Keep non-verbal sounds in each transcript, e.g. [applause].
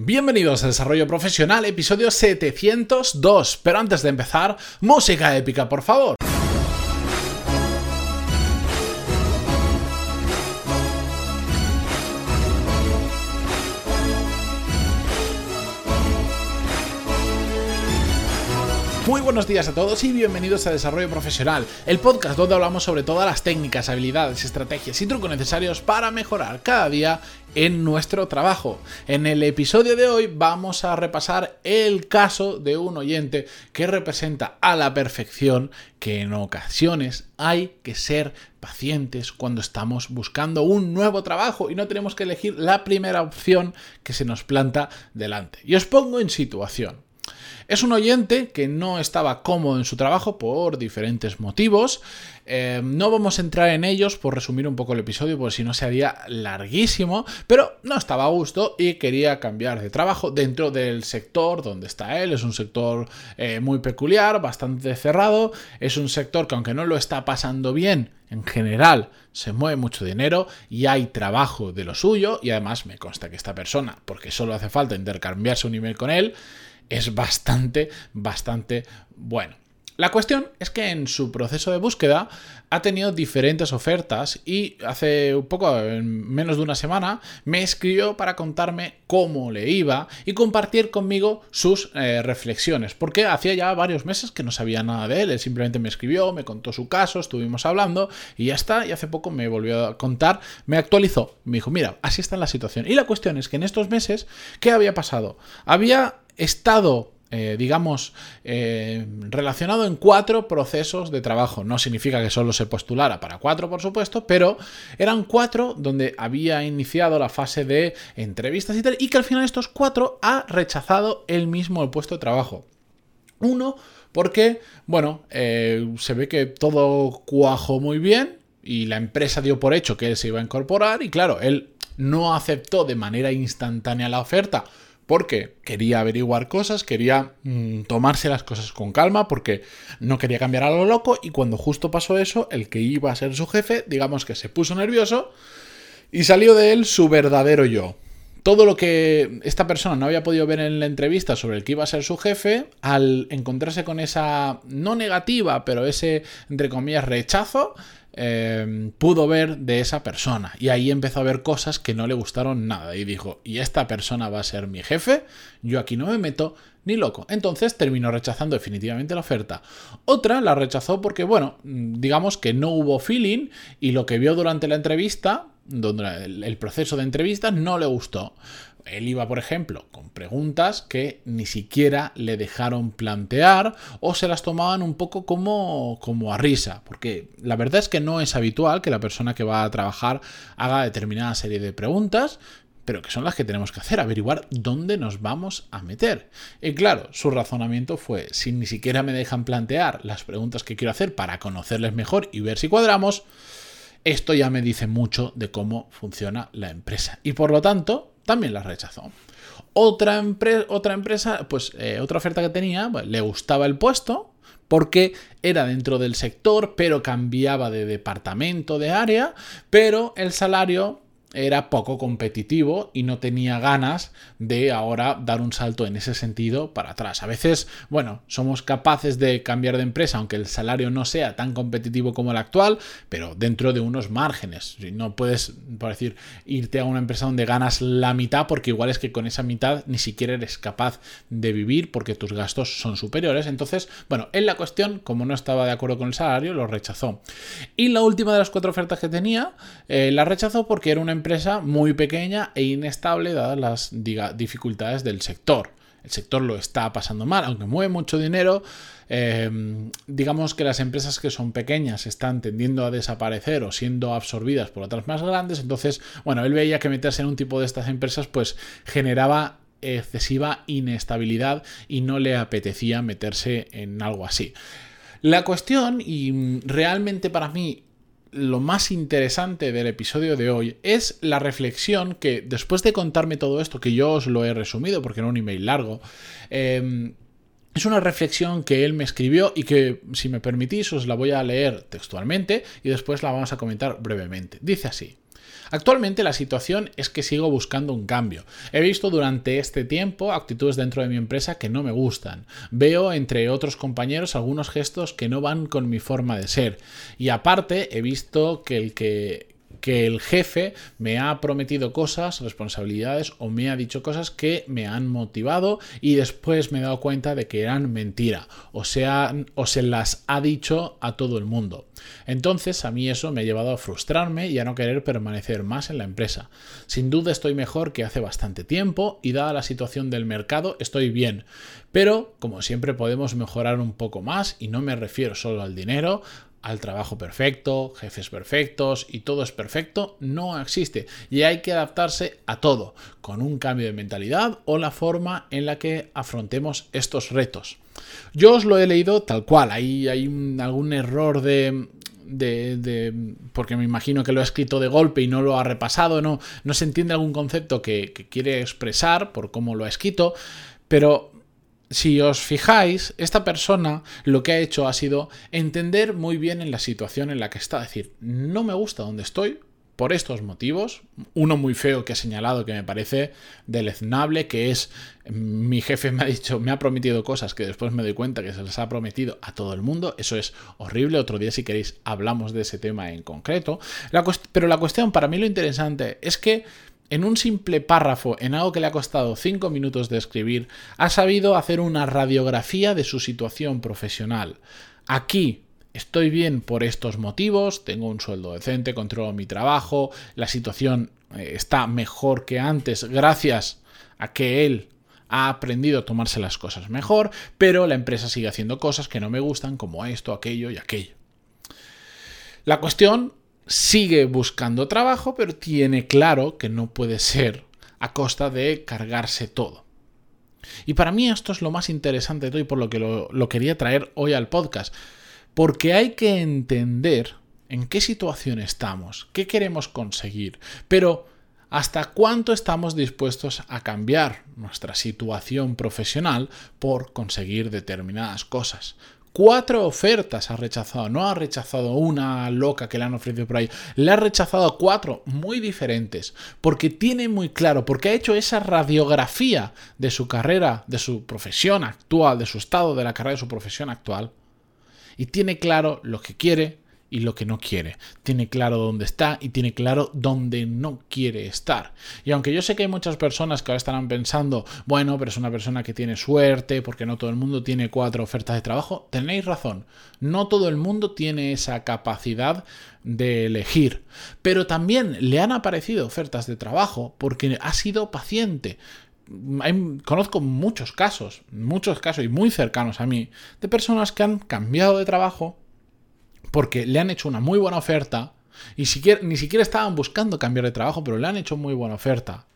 Bienvenidos a Desarrollo Profesional, episodio 702. Pero antes de empezar, música épica, por favor. Muy buenos días a todos y bienvenidos a Desarrollo Profesional, el podcast donde hablamos sobre todas las técnicas, habilidades, estrategias y trucos necesarios para mejorar cada día en nuestro trabajo. En el episodio de hoy vamos a repasar el caso de un oyente que representa a la perfección que en ocasiones hay que ser pacientes cuando estamos buscando un nuevo trabajo y no tenemos que elegir la primera opción que se nos planta delante. Y os pongo en situación. Es un oyente que no estaba cómodo en su trabajo por diferentes motivos. Eh, no vamos a entrar en ellos por resumir un poco el episodio, porque si no sería larguísimo, pero no estaba a gusto y quería cambiar de trabajo dentro del sector donde está él. Es un sector eh, muy peculiar, bastante cerrado. Es un sector que aunque no lo está pasando bien, en general se mueve mucho dinero y hay trabajo de lo suyo y además me consta que esta persona, porque solo hace falta intercambiarse un email con él, es bastante, bastante bueno. La cuestión es que en su proceso de búsqueda ha tenido diferentes ofertas y hace un poco, en menos de una semana, me escribió para contarme cómo le iba y compartir conmigo sus eh, reflexiones, porque hacía ya varios meses que no sabía nada de él, él simplemente me escribió, me contó su caso, estuvimos hablando y ya está, y hace poco me volvió a contar, me actualizó, me dijo, mira, así está la situación. Y la cuestión es que en estos meses, ¿qué había pasado? Había estado eh, digamos, eh, relacionado en cuatro procesos de trabajo. No significa que solo se postulara para cuatro, por supuesto, pero eran cuatro donde había iniciado la fase de entrevistas y tal, y que al final estos cuatro ha rechazado él mismo el puesto de trabajo. Uno, porque, bueno, eh, se ve que todo cuajó muy bien y la empresa dio por hecho que él se iba a incorporar y claro, él no aceptó de manera instantánea la oferta porque quería averiguar cosas, quería mm, tomarse las cosas con calma, porque no quería cambiar a lo loco y cuando justo pasó eso, el que iba a ser su jefe, digamos que se puso nervioso y salió de él su verdadero yo. Todo lo que esta persona no había podido ver en la entrevista sobre el que iba a ser su jefe, al encontrarse con esa no negativa, pero ese, entre comillas, rechazo, Em, pudo ver de esa persona. Y ahí empezó a ver cosas que no le gustaron nada. Y dijo, y esta persona va a ser mi jefe, yo aquí no me meto ni loco. Entonces terminó rechazando definitivamente la oferta. Otra la rechazó porque, bueno, digamos que no hubo feeling y lo que vio durante la entrevista, donde el proceso de entrevista, no le gustó. Él iba, por ejemplo, con preguntas que ni siquiera le dejaron plantear o se las tomaban un poco como, como a risa, porque la verdad es que no es habitual que la persona que va a trabajar haga determinada serie de preguntas, pero que son las que tenemos que hacer, averiguar dónde nos vamos a meter. Y claro, su razonamiento fue, si ni siquiera me dejan plantear las preguntas que quiero hacer para conocerles mejor y ver si cuadramos, esto ya me dice mucho de cómo funciona la empresa. Y por lo tanto, también la rechazó. Otra, otra empresa, pues eh, otra oferta que tenía, pues, le gustaba el puesto porque era dentro del sector, pero cambiaba de departamento, de área, pero el salario era poco competitivo y no tenía ganas de ahora dar un salto en ese sentido para atrás. A veces, bueno, somos capaces de cambiar de empresa aunque el salario no sea tan competitivo como el actual, pero dentro de unos márgenes. No puedes, por decir, irte a una empresa donde ganas la mitad porque igual es que con esa mitad ni siquiera eres capaz de vivir porque tus gastos son superiores. Entonces, bueno, en la cuestión, como no estaba de acuerdo con el salario, lo rechazó. Y la última de las cuatro ofertas que tenía, eh, la rechazó porque era una empresa muy pequeña e inestable dadas las dificultades del sector. El sector lo está pasando mal, aunque mueve mucho dinero. Em, digamos que las empresas que son pequeñas están tendiendo a desaparecer o siendo absorbidas por otras más grandes. Entonces, bueno, él veía que meterse en un tipo de estas empresas pues generaba excesiva inestabilidad y no le apetecía meterse en algo así. La cuestión, y realmente para mí lo más interesante del episodio de hoy es la reflexión que después de contarme todo esto, que yo os lo he resumido porque era un email largo, em, es una reflexión que él me escribió y que, si me permitís, os la voy a leer textualmente y después la vamos a comentar brevemente. Dice así. Actualmente la situación es que sigo buscando un cambio. He visto durante este tiempo actitudes dentro de mi empresa que no me gustan. Veo entre otros compañeros algunos gestos que no van con mi forma de ser. Y aparte he visto que el que que el jefe me ha prometido cosas, responsabilidades o me ha dicho cosas que me han motivado y después me he dado cuenta de que eran mentira o, o se las ha dicho a todo el mundo. Entonces a mí eso me ha llevado a frustrarme y a no querer permanecer más en la empresa. Sin duda estoy mejor que hace bastante tiempo y dada la situación del mercado estoy bien. Pero como siempre podemos mejorar un poco más y no me refiero solo al dinero, al trabajo perfecto, jefes perfectos y todo es perfecto, no existe. Y hay que adaptarse a todo, con un cambio de mentalidad o la forma en la que afrontemos estos retos. Yo os lo he leído tal cual, hay, hay algún error de, de, porque me imagino que lo ha escrito de golpe y no lo ha repasado, no, no se entiende algún concepto que, que quiere expresar por cómo lo ha escrito, pero si os fijáis, esta persona lo que ha hecho ha sido entender muy bien en la situación en la que está. Es decir, no me gusta donde estoy por estos motivos. Uno muy feo que he señalado que me parece deleznable, que es mi jefe me ha dicho, me ha prometido cosas que después me doy cuenta que se les ha prometido a todo el mundo. Eso es horrible. Otro día, si queréis, hablamos de ese tema en concreto. pero la cuestión, para mí lo interesante es que en un simple párrafo, en algo que le ha costado 5 minutos de escribir, ha sabido hacer una radiografía de su situación profesional. Aquí estoy bien por estos motivos, tengo un sueldo decente, controlo mi trabajo, la situación eh, está mejor que antes gracias a que él ha aprendido a tomarse las cosas mejor, pero la empresa sigue haciendo cosas que no me gustan como esto, aquello y aquello. La cuestión sigue buscando trabajo, pero tiene claro que no puede ser a costa de cargarse todo. Y para mí esto es lo más interesante de todo y por lo que lo, quería traer hoy al podcast. Porque hay que entender en qué situación estamos, qué queremos conseguir, pero hasta cuánto estamos dispuestos a cambiar nuestra situación profesional por conseguir determinadas cosas cuatro ofertas ha rechazado. No ha rechazado una loca que le han ofrecido por ahí. Le ha rechazado cuatro muy diferentes. Porque tiene muy claro, porque ha hecho esa radiografía de su carrera, de su profesión actual, de su estado de la carrera de su profesión actual. Y tiene claro lo que quiere, y lo que no quiere. Tiene claro dónde está y tiene claro dónde no quiere estar. Y aunque yo sé que hay muchas personas que ahora estarán pensando, bueno, pero es una persona que tiene suerte porque no todo el mundo tiene cuatro ofertas de trabajo, tenéis razón. No todo el mundo tiene esa capacidad de elegir. Pero también le han aparecido ofertas de trabajo porque ha sido paciente. conozco muchos casos, muchos casos y muy cercanos a mí, de personas que han cambiado de trabajo porque le han hecho una muy buena oferta y ni siquiera estaban buscando cambiar de trabajo, pero le han hecho muy buena oferta.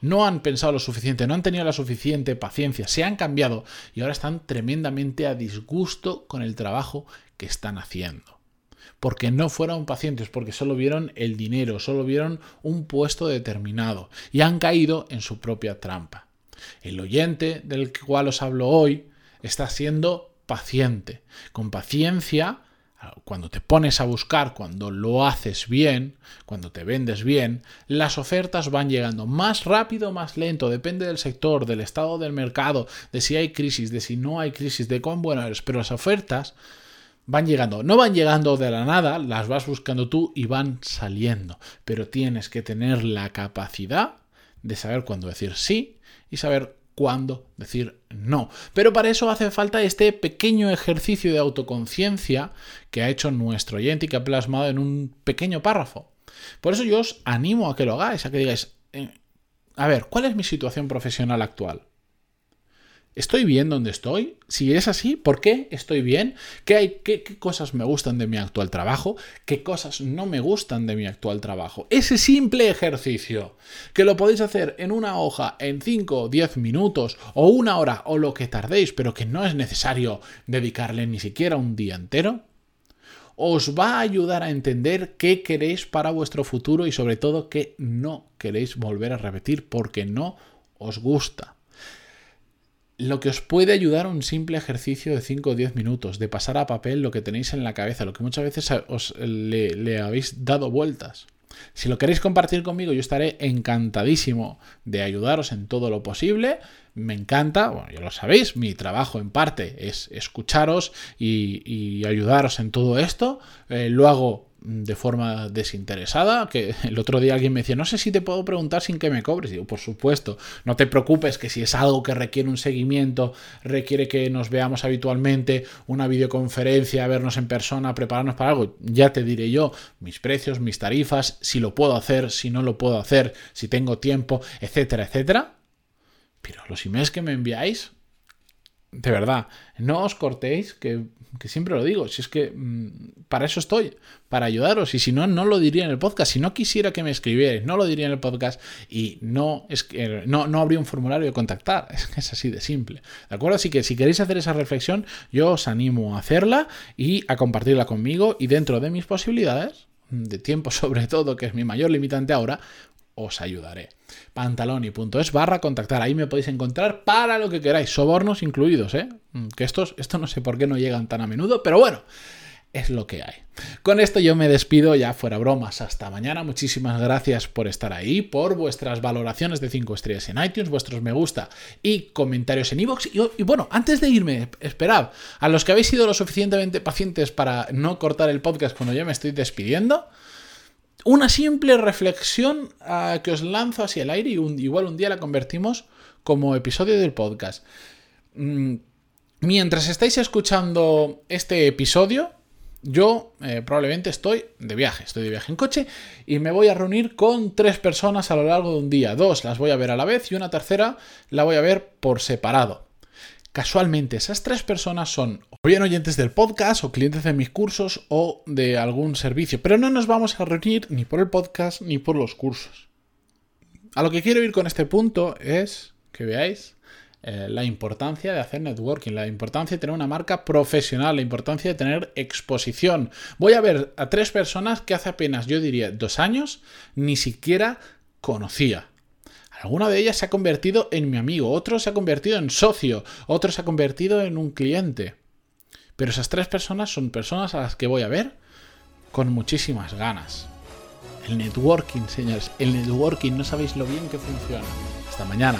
No han pensado lo suficiente, no han tenido la suficiente paciencia, se han cambiado y ahora están tremendamente a disgusto con el trabajo que están haciendo. Porque no fueron pacientes, porque solo vieron el dinero, solo vieron un puesto determinado y han caído en su propia trampa. El oyente del cual os hablo hoy está siendo paciente. Con paciencia cuando te pones a buscar, cuando lo haces bien, cuando te vendes bien, las ofertas van llegando más rápido más lento, depende del sector, del estado del mercado, de si hay crisis, de si no hay crisis, de cuán bueno eres, pero las ofertas van llegando. No van llegando de la nada, las vas buscando tú y van saliendo, pero tienes que tener la capacidad de saber cuándo decir sí y saber cuándo decir no. Pero para eso hace falta este pequeño ejercicio de autoconciencia que ha hecho nuestro oyente y que ha plasmado en un pequeño párrafo. Por eso yo os animo a que lo hagáis, a que digáis, eh, a ver, ¿cuál es mi situación profesional actual? ¿Estoy bien donde estoy? Si es así, ¿por qué estoy bien? ¿Qué, hay, qué, cosas me gustan de mi actual trabajo? ¿Qué cosas no me gustan de mi actual trabajo? Ese simple ejercicio, que lo podéis hacer en una hoja en 5 o 10 minutos o una hora o lo que tardéis, pero que no es necesario dedicarle ni siquiera un día entero, os va a ayudar a entender qué queréis para vuestro futuro y sobre todo qué no queréis volver a repetir porque no os gusta lo que os puede ayudar un simple ejercicio de 5 o 10 minutos, de pasar a papel lo que tenéis en la cabeza, lo que muchas veces os le, habéis dado vueltas. Si lo queréis compartir conmigo, yo estaré encantadísimo de ayudaros en todo lo posible. Me encanta, bueno, ya lo sabéis, mi trabajo en parte es escucharos y, ayudaros en todo esto. Eh, lo hago de forma desinteresada, que el otro día alguien me decía, no sé si te puedo preguntar sin que me cobres. digo, por supuesto, no te preocupes que si es algo que requiere un seguimiento, requiere que nos veamos habitualmente, una videoconferencia, vernos en persona, prepararnos para algo, ya te diré yo mis precios, mis tarifas, si lo puedo hacer, si no lo puedo hacer, si tengo tiempo, etcétera, etcétera. Pero los emails que me enviáis, de verdad, no os cortéis, que, siempre lo digo, si es que mm, para eso estoy, para ayudaros, y si no, no lo diría en el podcast, si no quisiera que me escribierais, no lo diría en el podcast y no, es que, no, no habría un formulario de contactar, [laughs] es, es así de simple, ¿de acuerdo? Así que si queréis hacer esa reflexión, yo os animo a hacerla y a compartirla conmigo y dentro de mis posibilidades, de tiempo [laughs] sobre todo, que es mi mayor limitante ahora, os ayudaré. Pantaloni.es barra contactar. Ahí me podéis encontrar para lo que queráis, sobornos incluidos, ¿eh? Mm, que estos, esto no sé por qué no llegan tan a menudo, pero bueno, es lo que hay. Con esto yo me despido, ya fuera bromas, hasta mañana. Muchísimas gracias por estar ahí, por vuestras valoraciones de 5 estrellas en iTunes, vuestros me gusta y comentarios en iVoox. Y, y, bueno, antes de irme, esperad, a los que habéis sido lo suficientemente pacientes para no cortar el podcast cuando yo me estoy despidiendo, una simple reflexión ah, que os lanzo hacia el aire y igual un día la convertimos como episodio del podcast. Mm, mientras estáis escuchando este episodio, yo eh, probablemente estoy de viaje, estoy de viaje en coche y me voy a reunir con tres personas a lo largo de un día. Dos las voy a ver a la vez y una tercera la voy a ver por separado. Casualmente, esas tres personas son o bien oyentes del podcast o clientes de mis cursos o de algún servicio, pero no nos vamos a reunir ni por el podcast ni por los cursos. A lo que quiero ir con este punto es que veáis eh, la importancia de hacer networking, la importancia de tener una marca profesional, la importancia de tener exposición. Voy a ver a tres personas que hace apenas, yo diría, dos años, ni siquiera conocía. Alguna de ellas se ha convertido en mi amigo, otro se ha convertido en socio, otro se ha convertido en un cliente. Pero esas tres personas son personas a las que voy a ver con muchísimas ganas. El networking, señores, el networking, no sabéis lo bien que funciona. Hasta mañana.